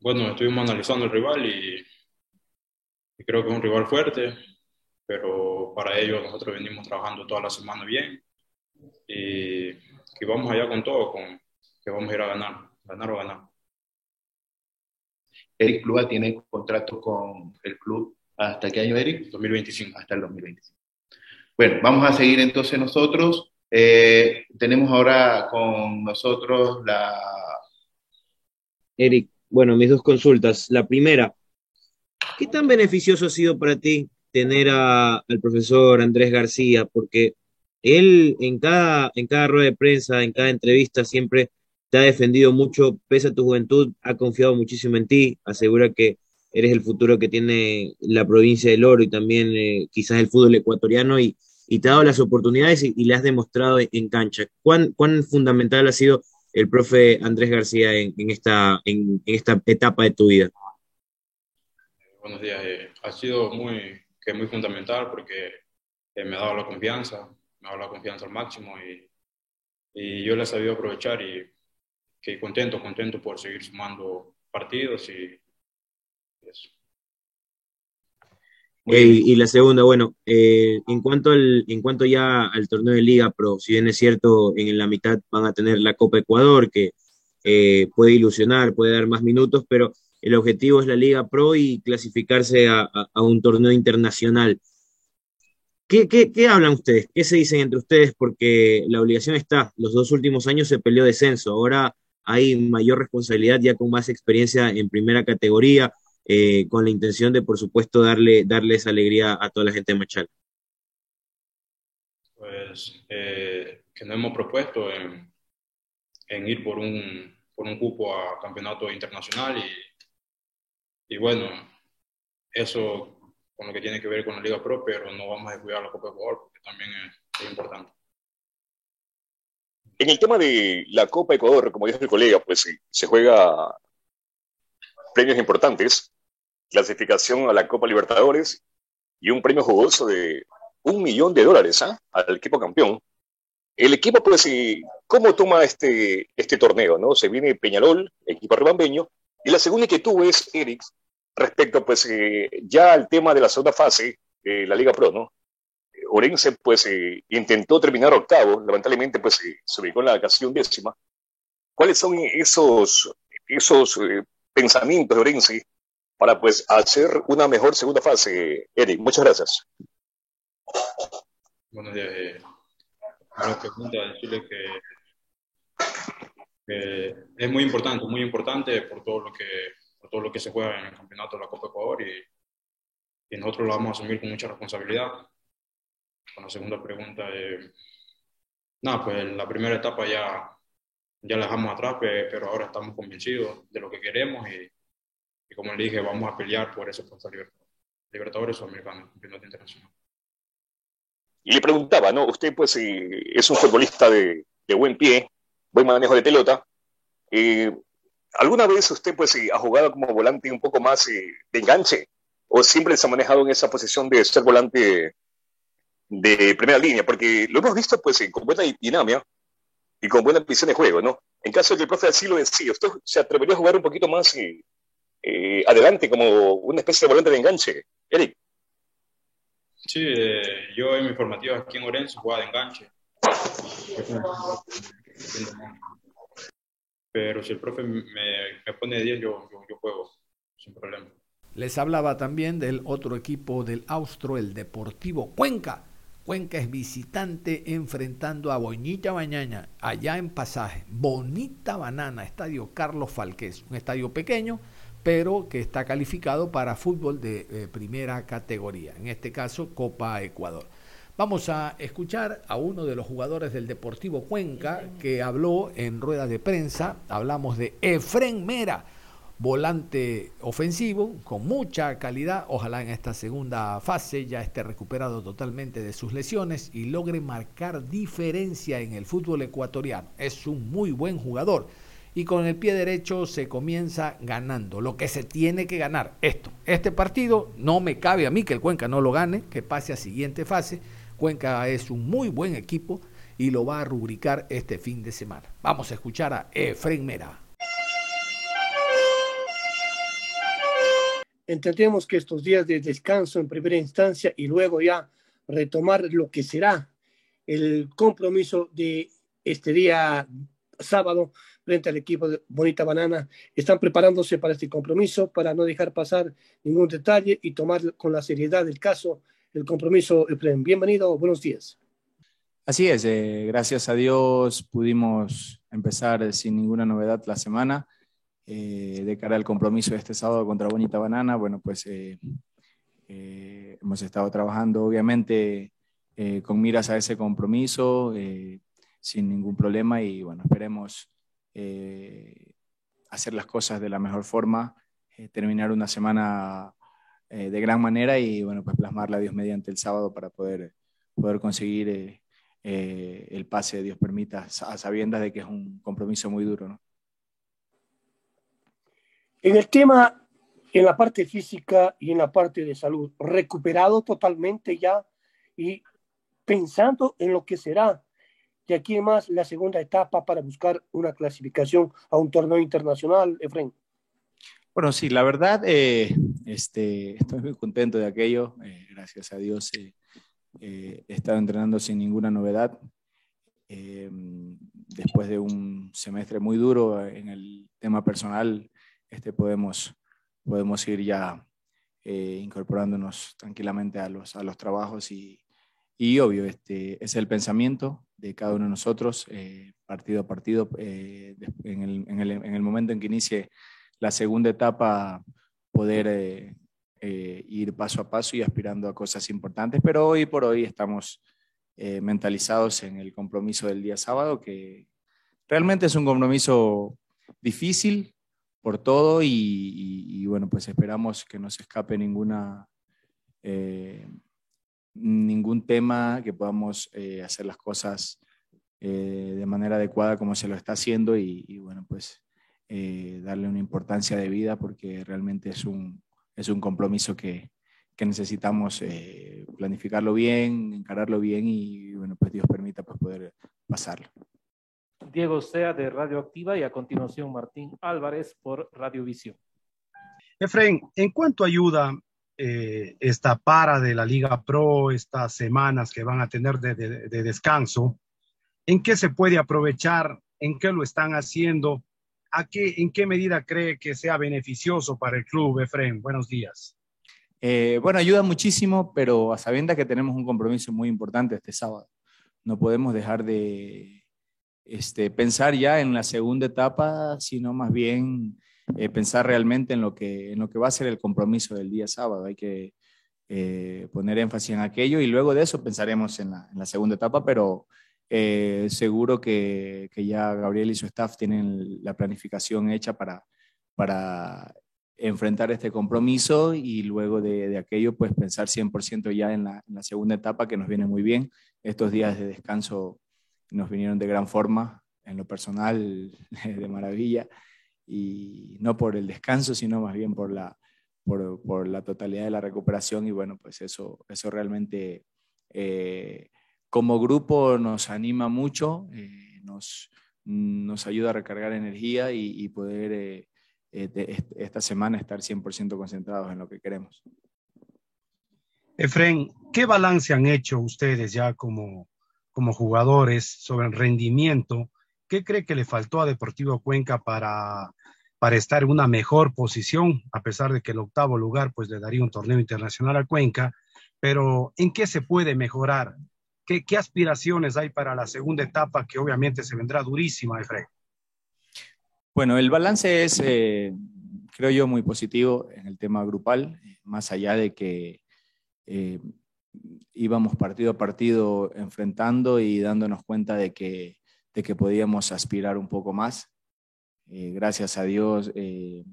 Bueno, estuvimos analizando el rival y, y creo que es un rival fuerte, pero para ello nosotros venimos trabajando toda la semana bien y, y vamos allá con todo, con, que vamos a ir a ganar, ganar o ganar. Eric Plúa tiene contrato con el club hasta qué año, Eric? 2025. Hasta el 2025. Bueno, vamos a seguir entonces nosotros. Eh, tenemos ahora con nosotros la... Eric, bueno, mis dos consultas. La primera, ¿qué tan beneficioso ha sido para ti tener a, al profesor Andrés García? Porque él en cada, en cada rueda de prensa, en cada entrevista, siempre te ha defendido mucho, pese a tu juventud, ha confiado muchísimo en ti, asegura que eres el futuro que tiene la provincia del Oro y también eh, quizás el fútbol ecuatoriano y, y, te ha dado las oportunidades y, y le has demostrado en, en, cancha. ¿Cuán, ¿Cuán fundamental ha sido el profe Andrés García en, en esta, en, esta etapa de tu vida? Buenos días. Eh, ha sido muy, que muy fundamental porque eh, me ha dado la confianza, me ha dado la confianza al máximo y, y yo la he sabido aprovechar y que contento, contento por seguir sumando partidos y eso. Y, y la segunda, bueno, eh, en, cuanto al, en cuanto ya al torneo de Liga Pro, si bien es cierto, en la mitad van a tener la Copa Ecuador, que eh, puede ilusionar, puede dar más minutos, pero el objetivo es la Liga Pro y clasificarse a, a, a un torneo internacional. ¿Qué, ¿Qué, qué, hablan ustedes? ¿Qué se dicen entre ustedes? Porque la obligación está, los dos últimos años se peleó descenso, ahora hay mayor responsabilidad ya con más experiencia en primera categoría, eh, con la intención de, por supuesto, darle, darle esa alegría a toda la gente de Machal? Pues eh, que nos hemos propuesto en, en ir por un, por un cupo a campeonato internacional y, y, bueno, eso con lo que tiene que ver con la Liga Pro, pero no vamos a descuidar la Copa de Ecuador porque también es, es importante. En el tema de la Copa Ecuador, como dijo el colega, pues se juega premios importantes clasificación a la Copa Libertadores y un premio jugoso de un millón de dólares ¿eh? al equipo campeón. El equipo, pues, ¿cómo toma este, este torneo? ¿no? Se viene Peñarol, equipo ribambeño, y la segunda que tuve es Eric, respecto, pues, eh, ya al tema de la segunda fase de la Liga Pro, ¿no? Orense, pues, eh, intentó terminar octavo, lamentablemente, pues, eh, se ubicó en la ocasión décima. ¿Cuáles son esos, esos eh, pensamientos de Orense para pues hacer una mejor segunda fase. Eric, muchas gracias. Buenos días. Eh, una pregunta, decirle que, que, es muy importante, muy importante por todo lo que por todo lo que se juega en el campeonato de la Copa Ecuador y, y nosotros lo vamos a asumir con mucha responsabilidad. Con la segunda pregunta, eh, nada, pues la primera etapa ya, ya la dejamos atrás, pero ahora estamos convencidos de lo que queremos y, y como le dije, vamos a pelear por ese puesto Libertadores o Americano, campeonato internacional. Y le preguntaba, ¿no? Usted, pues, es un futbolista de, buen pie, buen manejo de pelota. Eh, ¿Alguna vez usted, pues, ha jugado como volante un poco más eh, de enganche? ¿O siempre se ha manejado en esa posición de ser volante de primera línea? Porque lo hemos visto, pues, con buena dinámica y con buena visión de juego, ¿no? En caso de que el profe así lo decía, ¿usted se atrevería a jugar un poquito más eh, eh, adelante como una especie de volante de enganche. Eric. Sí, eh, yo en mi formativa aquí en Orense jugaba de enganche. Pero si el profe me, me pone 10, yo, yo, yo, juego sin problema. Les hablaba también del otro equipo del Austro, el Deportivo Cuenca, Cuenca es visitante enfrentando a Boñita Bañaña, allá en Pasaje. Bonita Banana, Estadio Carlos Falqués, un estadio pequeño, pero que está calificado para fútbol de eh, primera categoría, en este caso Copa Ecuador. Vamos a escuchar a uno de los jugadores del Deportivo Cuenca que habló en rueda de prensa. Hablamos de Efren Mera, volante ofensivo con mucha calidad. Ojalá en esta segunda fase ya esté recuperado totalmente de sus lesiones y logre marcar diferencia en el fútbol ecuatoriano. Es un muy buen jugador y con el pie derecho se comienza ganando. Lo que se tiene que ganar, esto. Este partido no me cabe a mí que el Cuenca no lo gane, que pase a siguiente fase Cuenca es un muy buen equipo y lo va a rubricar este fin de semana. Vamos a escuchar a Efren Mera. Entendemos que estos días de descanso en primera instancia y luego ya retomar lo que será el compromiso de este día sábado frente al equipo de Bonita Banana. Están preparándose para este compromiso para no dejar pasar ningún detalle y tomar con la seriedad del caso el compromiso Bienvenido, buenos días. Así es, eh, gracias a Dios pudimos empezar sin ninguna novedad la semana. Eh, de cara al compromiso de este sábado contra Bonita Banana, bueno, pues eh, hemos estado trabajando obviamente con miras a ese compromiso sin ningún problema y bueno, esperemos hacer las cosas de la mejor forma, terminar una semana eh, de gran manera y bueno, pues plasmarla Dios mediante el sábado para poder, poder conseguir eh, eh, el pase, Dios permita, a sabiendas de que es un compromiso muy duro. En el tema, en la parte física y en la parte de salud, recuperado totalmente ya y pensando en lo que será de aquí en más la segunda etapa para buscar una clasificación a un torneo internacional, Efraín. Bueno, sí, la verdad, eh, este, estoy muy contento de aquello. Eh, gracias a Dios eh, he estado entrenando sin ninguna novedad. después de un semestre muy duro en el tema personal, este, podemos, podemos ir ya incorporándonos tranquilamente a los, a los trabajos y, y obvio, este, es el pensamiento de cada uno de nosotros, partido a partido, en el, en, el, en el momento en que inicie la segunda etapa poder eh, eh, ir paso a paso y aspirando a cosas importantes, pero hoy por hoy estamos eh, mentalizados en el compromiso del día sábado, que realmente es un compromiso difícil por todo y, bueno, pues esperamos que no se escape ninguna, ningún tema, que podamos hacer las cosas de manera adecuada como se lo está haciendo y bueno, pues eh, darle una importancia de vida porque realmente es un, es un compromiso que, que necesitamos eh, planificarlo bien, encararlo bien y bueno, pues Dios permita pues poder pasarlo. Diego Sea de Radioactiva y a continuación Martín Álvarez por Radiovisión. Efraín, ¿en cuánto ayuda eh, esta para de la Liga Pro, estas semanas que van a tener de, de, de descanso? ¿En qué se puede aprovechar? ¿En qué lo están haciendo? ¿En qué medida cree que sea beneficioso para el club, Efraín? Buenos días. Eh, bueno, ayuda muchísimo, pero a sabiendas que tenemos un compromiso muy importante este sábado. No podemos dejar de este, pensar ya en la segunda etapa, sino más bien eh, pensar realmente en lo, que, va a ser el compromiso del día sábado. Hay que eh, poner énfasis en aquello y luego de eso pensaremos en la, en la segunda etapa, pero eh, seguro que, ya Gabriel y su staff tienen la planificación hecha para, para enfrentar este compromiso y luego de, de aquello, pues pensar 100% ya en la, en la, segunda etapa que nos viene muy bien. Estos días de descanso nos vinieron de gran forma, en lo personal, *laughs* de maravilla, y no por el descanso, sino más bien por la, por, por la totalidad de la recuperación y bueno, pues eso, eso realmente... Eh, como grupo nos anima mucho, eh, nos, nos, ayuda a recargar energía y, poder eh, esta semana estar 100% concentrados en lo que queremos. Efren, ¿qué balance han hecho ustedes ya como, como jugadores sobre el rendimiento? ¿Qué cree que le faltó a Deportivo Cuenca para, para estar en una mejor posición, a pesar de que el octavo lugar pues le daría un torneo internacional a Cuenca? Pero ¿en qué se puede mejorar? ¿Qué, aspiraciones hay para la segunda etapa que obviamente se vendrá durísima, Efraín? Bueno, el balance es, eh, creo yo, muy positivo en el tema grupal, más allá de que eh, íbamos partido a partido enfrentando y dándonos cuenta de que, de que podíamos aspirar un poco más. Eh, gracias a Dios eh,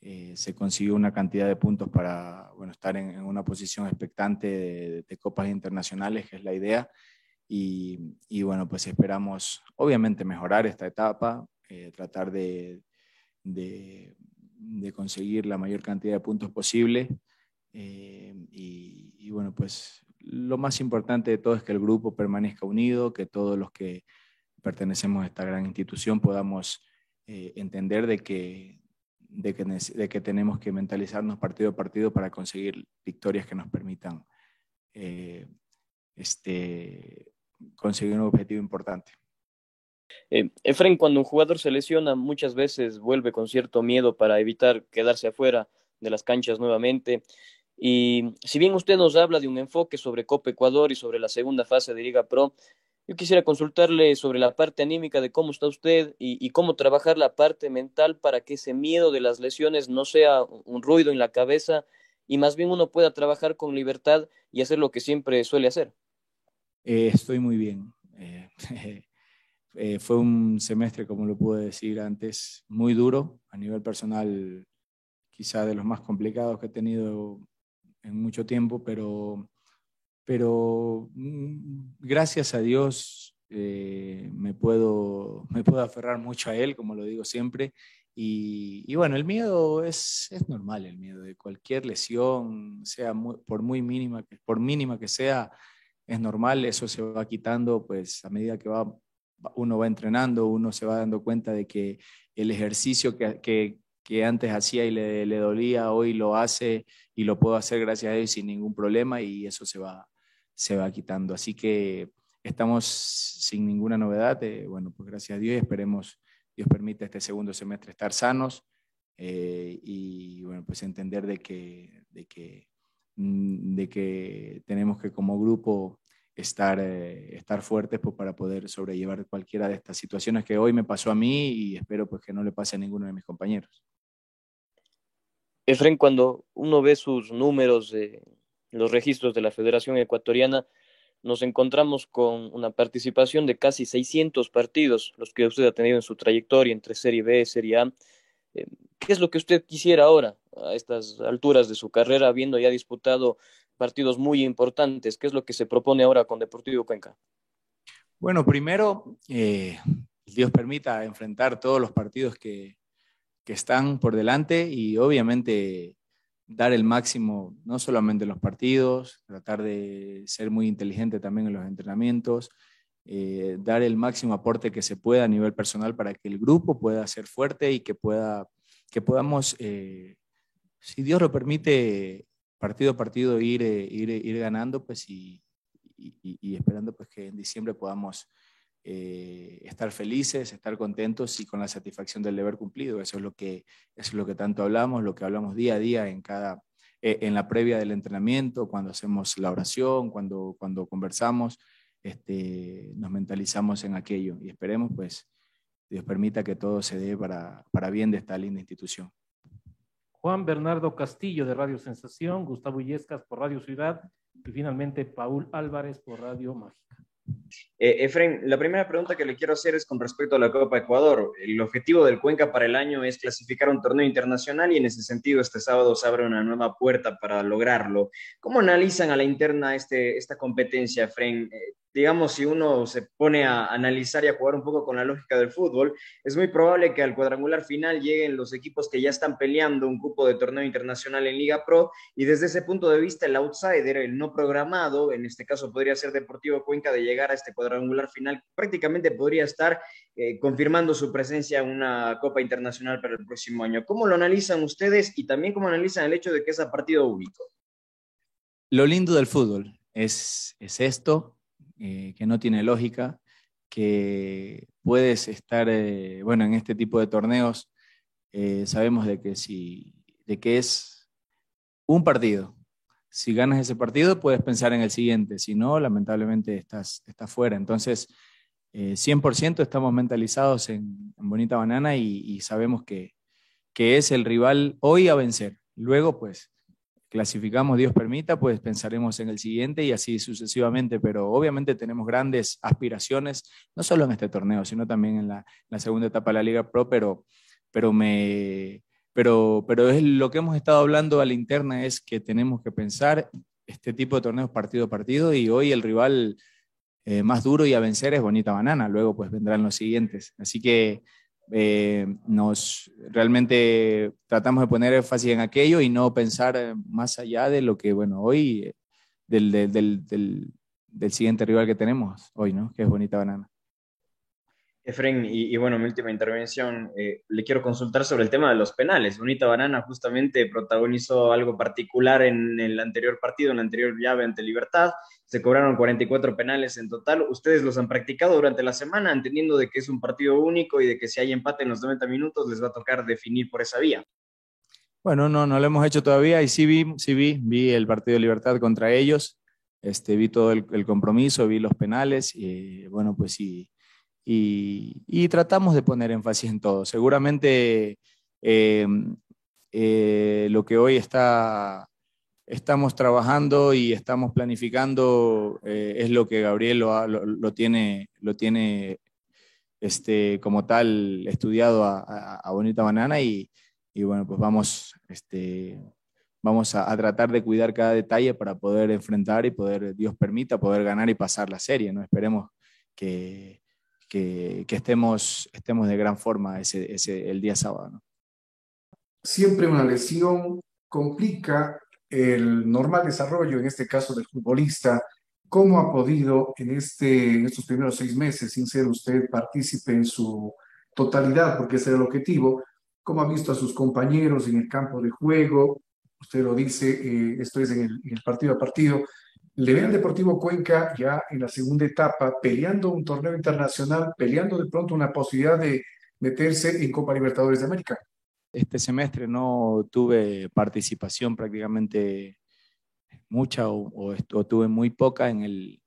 eh, se consiguió una cantidad de puntos para bueno, estar en, una posición expectante de, copas internacionales, que es la idea. Y, y bueno, pues esperamos obviamente mejorar esta etapa, tratar de, de, de, conseguir la mayor cantidad de puntos posible. Y, y, bueno, pues lo más importante de todo es que el grupo permanezca unido, que todos los que pertenecemos a esta gran institución podamos eh, entender de que, de, que, de que tenemos que mentalizarnos partido a partido para conseguir victorias que nos permitan eh, este, conseguir un objetivo importante. Eh, Efren, cuando un jugador se lesiona, muchas veces vuelve con cierto miedo para evitar quedarse afuera de las canchas nuevamente. Y si bien usted nos habla de un enfoque sobre Copa Ecuador y sobre la segunda fase de Liga Pro, yo quisiera consultarle sobre la parte anímica de cómo está usted y, cómo trabajar la parte mental para que ese miedo de las lesiones no sea un ruido en la cabeza y más bien uno pueda trabajar con libertad y hacer lo que siempre suele hacer. Eh, estoy muy bien. Eh, *laughs* eh, fue un semestre, como lo pude decir antes, muy duro a nivel personal, quizá de los más complicados que he tenido en mucho tiempo, pero pero mm, gracias a Dios eh, me, puedo, me puedo aferrar mucho a Él, como lo digo siempre. Y, y bueno, el miedo es, es, normal, el miedo de cualquier lesión, sea muy, por muy mínima, por mínima que sea, es normal, eso se va quitando pues a medida que va, uno va entrenando, uno se va dando cuenta de que el ejercicio que, que, que antes hacía y le, dolía, hoy lo hace y lo puedo hacer gracias a Dios sin ningún problema y eso se va, se va quitando. Así que estamos sin ninguna novedad. Eh, bueno, pues gracias a Dios y esperemos, Dios permita este segundo semestre estar sanos eh, y bueno, pues entender de que, de que, mm, de que tenemos que como grupo estar, eh, estar fuertes pues, para poder sobrellevar cualquiera de estas situaciones que hoy me pasó a mí y espero pues que no le pase a ninguno de mis compañeros. Efren, cuando uno ve sus números, los registros de la Federación Ecuatoriana, nos encontramos con una participación de casi 600 partidos, los que usted ha tenido en su trayectoria entre Serie B y Serie A. Eh, ¿Qué es lo que usted quisiera ahora, a estas alturas de su carrera, habiendo ya disputado partidos muy importantes? ¿Qué es lo que se propone ahora con Deportivo Cuenca? Bueno, primero, eh, Dios permita enfrentar todos los partidos que, que están por delante y obviamente dar el máximo, no solamente en los partidos, tratar de ser muy inteligente también en los entrenamientos, eh, dar el máximo aporte que se pueda a nivel personal para que el grupo pueda ser fuerte y que, pueda, que podamos, eh, si Dios lo permite, partido a partido ir, eh, ir, ir ganando pues y, y, esperando pues que en diciembre podamos eh, estar felices, estar contentos y con la satisfacción del deber cumplido. Eso es lo que, es lo que tanto hablamos, lo que hablamos día a día en, cada, eh, en la previa del entrenamiento, cuando hacemos la oración, cuando, cuando conversamos, este, nos mentalizamos en aquello y esperemos pues Dios permita que todo se dé para, para bien de esta linda institución. Juan Bernardo Castillo de Radio Sensación, Gustavo Illescas por Radio Ciudad y finalmente Paul Álvarez por Radio Mágica. Eh, Efren, la primera pregunta que le quiero hacer es con respecto a la Copa Ecuador. El objetivo del Cuenca para el año es clasificar un torneo internacional y en ese sentido este sábado se abre una nueva puerta para lograrlo. ¿Cómo analizan a la interna este, esta competencia, Efren? Eh, digamos, si uno se pone a analizar y a jugar un poco con la lógica del fútbol, es muy probable que al cuadrangular final lleguen los equipos que ya están peleando un cupo de torneo internacional en Liga Pro y desde ese punto de vista el outsider, el no programado, en este caso podría ser Deportivo Cuenca de llegar a este cuadrangular final, prácticamente podría estar eh, confirmando su presencia en una Copa Internacional para el próximo año. ¿Cómo lo analizan ustedes y también cómo analizan el hecho de que es a partido único? Lo lindo del fútbol es, es esto, eh, que no tiene lógica, que puedes estar, eh, bueno, en este tipo de torneos, sabemos de que, si, de que es un partido. Si ganas ese partido, puedes pensar en el siguiente. Si no, lamentablemente estás, estás fuera. Entonces, 100% eh, estamos mentalizados en, Bonita Banana y, sabemos que, que, es el rival hoy a vencer. Luego, pues, clasificamos, Dios permita, pues pensaremos en el siguiente y así sucesivamente. Pero obviamente tenemos grandes aspiraciones, no solo en este torneo, sino también en la, la segunda etapa de la Liga Pro, pero, pero me pero, pero es lo que hemos estado hablando a la interna es que tenemos que pensar este tipo de torneos partido a partido y hoy el rival eh, más duro y a vencer es Bonita Banana, luego pues vendrán los siguientes. Así que eh, nos realmente tratamos de poner énfasis en aquello y no pensar más allá de lo que, bueno, hoy, del, del, del, del siguiente rival que tenemos hoy, ¿no? Que es Bonita Banana. Efren, y, bueno, mi última intervención, eh, le quiero consultar sobre el tema de los penales. Bonita Banana justamente protagonizó algo particular en el anterior partido, en la anterior llave ante Libertad. Se cobraron 44 penales en total. Ustedes los han practicado durante la semana, entendiendo de que es un partido único y de que si hay empate en los 90 minutos les va a tocar definir por esa vía. Bueno, no, no lo hemos hecho todavía y sí vi, sí vi, vi el partido de Libertad contra ellos. Este, vi todo el, el compromiso, vi los penales y bueno, pues sí y, tratamos de poner énfasis en todo. Seguramente eh, eh, lo que hoy está, estamos trabajando y estamos planificando eh, es lo que Gabriel lo, tiene, lo tiene este, como tal estudiado a, Bonita Banana y, bueno, pues vamos, este, vamos a, a, tratar de cuidar cada detalle para poder enfrentar y poder, Dios permita, poder ganar y pasar la serie, ¿no? Esperemos que, que, estemos, estemos de gran forma ese, ese, el día sábado. Siempre una lesión complica el normal desarrollo, en este caso del futbolista. ¿Cómo ha podido en, este, en estos primeros seis meses, sin ser usted partícipe en su totalidad, porque ese era el objetivo, cómo ha visto a sus compañeros en el campo de juego? Usted lo dice, eh, esto es en el, en el partido a partido, le ve al Deportivo Cuenca ya en la segunda etapa, peleando un torneo internacional, peleando de pronto una posibilidad de meterse en Copa Libertadores de América. Este semestre no tuve participación prácticamente mucha o, tuve muy poca en el,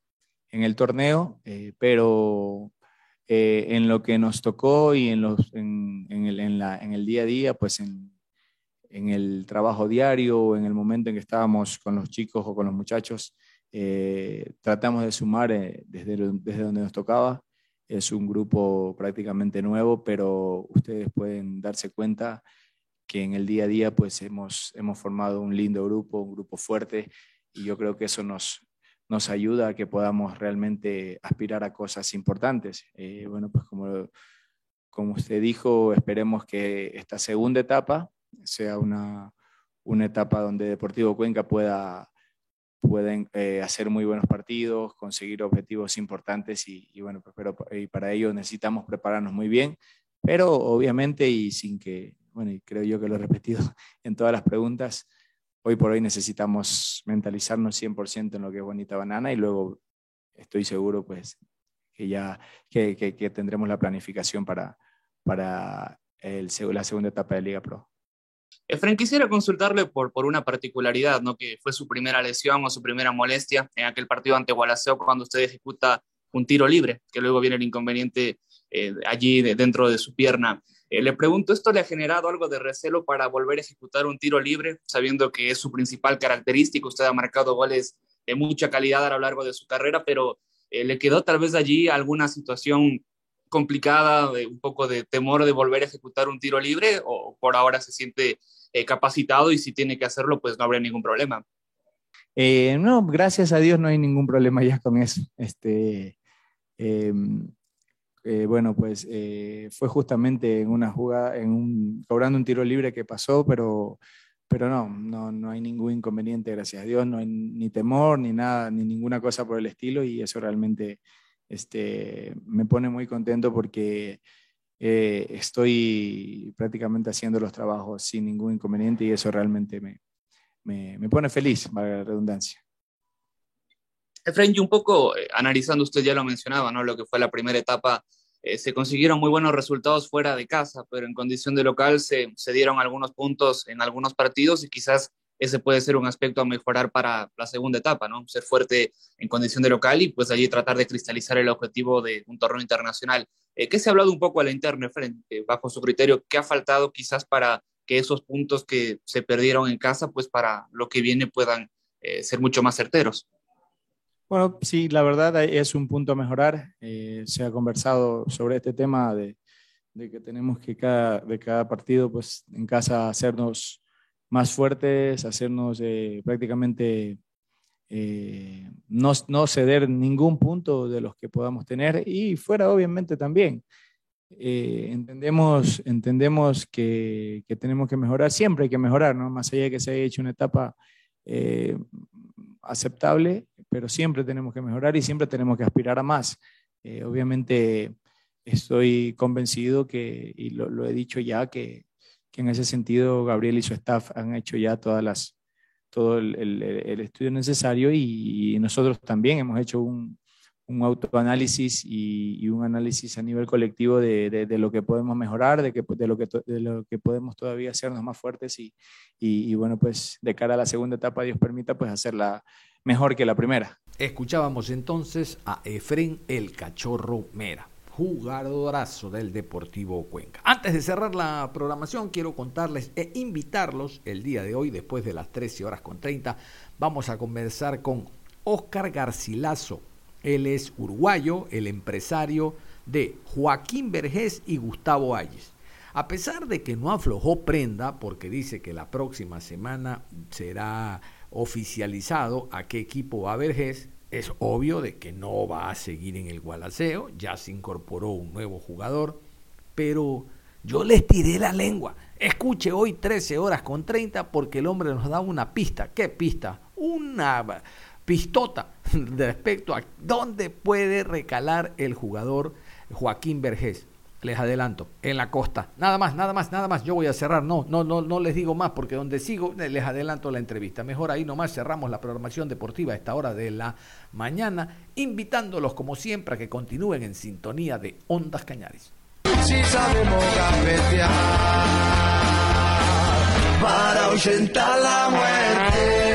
en el torneo, eh, pero eh, en lo que nos tocó y en, los, en, el, en, la, en el día a día, pues en, en el trabajo diario o en el momento en que estábamos con los chicos o con los muchachos, eh, tratamos de sumar eh, desde, desde donde nos tocaba. Es un grupo prácticamente nuevo, pero ustedes pueden darse cuenta que en el día a día pues hemos, hemos formado un lindo grupo, un grupo fuerte y yo creo que eso nos, nos ayuda a que podamos realmente aspirar a cosas importantes. Eh, bueno, pues como, como usted dijo, esperemos que esta segunda etapa sea una, una etapa donde Deportivo Cuenca pueda pueden eh, hacer muy buenos partidos, conseguir objetivos importantes y, bueno, pues, pero y para ello necesitamos prepararnos muy bien, pero obviamente y sin que, bueno, y creo yo que lo he repetido *laughs* en todas las preguntas, hoy por hoy necesitamos mentalizarnos 100% en lo que es Bonita Banana y luego estoy seguro pues que ya que, que, tendremos la planificación para, para el, la segunda etapa de Liga Pro. Efren, quisiera consultarle por, por una particularidad, ¿no? que fue su primera lesión o su primera molestia en aquel partido ante Gualaceo cuando usted ejecuta un tiro libre, que luego viene el inconveniente eh, allí dentro de su pierna. Eh, le pregunto, ¿esto le ha generado algo de recelo para volver a ejecutar un tiro libre, sabiendo que es su principal característica? Usted ha marcado goles de mucha calidad a lo largo de su carrera, pero eh, ¿le quedó tal vez allí alguna situación complicada, de un poco de temor de volver a ejecutar un tiro libre o por ahora se siente eh, capacitado y si tiene que hacerlo, pues no habría ningún problema? Eh, no, gracias a Dios no hay ningún problema ya con eso. Este, em, eh, bueno, pues fue justamente en una jugada, en un, cobrando un tiro libre que pasó, pero, pero no, no, no hay ningún inconveniente, gracias a Dios, no hay ni temor, ni nada, ni ninguna cosa por el estilo y eso realmente este, me pone muy contento porque eh, estoy prácticamente haciendo los trabajos sin ningún inconveniente y eso realmente me, me, me pone feliz, para la redundancia. Efraín, y un poco eh, analizando, usted ya lo mencionaba, ¿no? Lo que fue la primera etapa, eh, se consiguieron muy buenos resultados fuera de casa, pero en condición de local se, se, dieron algunos puntos en algunos partidos y quizás ese puede ser un aspecto a mejorar para la segunda etapa, ¿no? Ser fuerte en condición de local y pues allí tratar de cristalizar el objetivo de un torneo internacional. Eh, ¿Qué se ha hablado un poco a la interna, frente, bajo su criterio? ¿Qué ha faltado quizás para que esos puntos que se perdieron en casa, pues para lo que viene puedan eh, ser mucho más certeros? Bueno, sí, la verdad es un punto a mejorar. Eh, se ha conversado sobre este tema de, de, que tenemos que cada, de cada partido, pues en casa hacernos más fuertes, hacernos eh, prácticamente eh, no, no, ceder ningún punto de los que podamos tener y fuera obviamente también. entendemos entendemos que, que, tenemos que mejorar, siempre hay que mejorar, ¿no? más allá de que se haya hecho una etapa aceptable, pero siempre tenemos que mejorar y siempre tenemos que aspirar a más. Eh, obviamente estoy convencido que, y lo, he dicho ya, que, en ese sentido Gabriel y su staff han hecho ya todas las, todo el, el, estudio necesario y, nosotros también hemos hecho un, un autoanálisis y, y, un análisis a nivel colectivo de, de, de, lo que podemos mejorar, de, que, de, lo que, de lo que podemos todavía hacernos más fuertes y, y, bueno, pues de cara a la segunda etapa, Dios permita, pues hacerla mejor que la primera. Escuchábamos entonces a Efren el Cachorro Mera, jugadorazo del Deportivo Cuenca. Antes de cerrar la programación, quiero contarles e invitarlos el día de hoy, después de las 13 horas con 30, vamos a conversar con Oscar Garcilaso. Él es uruguayo, el empresario de Joaquín Vergés y Gustavo Ayes. A pesar de que no aflojó prenda, porque dice que la próxima semana será oficializado a qué equipo va Vergés, es obvio de que no va a seguir en el Gualaceo, ya se incorporó un nuevo jugador, pero yo les tiré la lengua. Escuche hoy 13 horas con 30 porque el hombre nos da una pista. ¿Qué pista? Una pistota *laughs* respecto a dónde puede recalar el jugador Joaquín Vergés les adelanto, en la costa. Nada más, nada más, nada más. Yo voy a cerrar. No, no, no, no les digo más porque donde sigo les adelanto la entrevista. Mejor ahí nomás cerramos la programación deportiva a esta hora de la mañana, invitándolos como siempre a que continúen en sintonía de Ondas Cañares. Si sabemos para la muerte.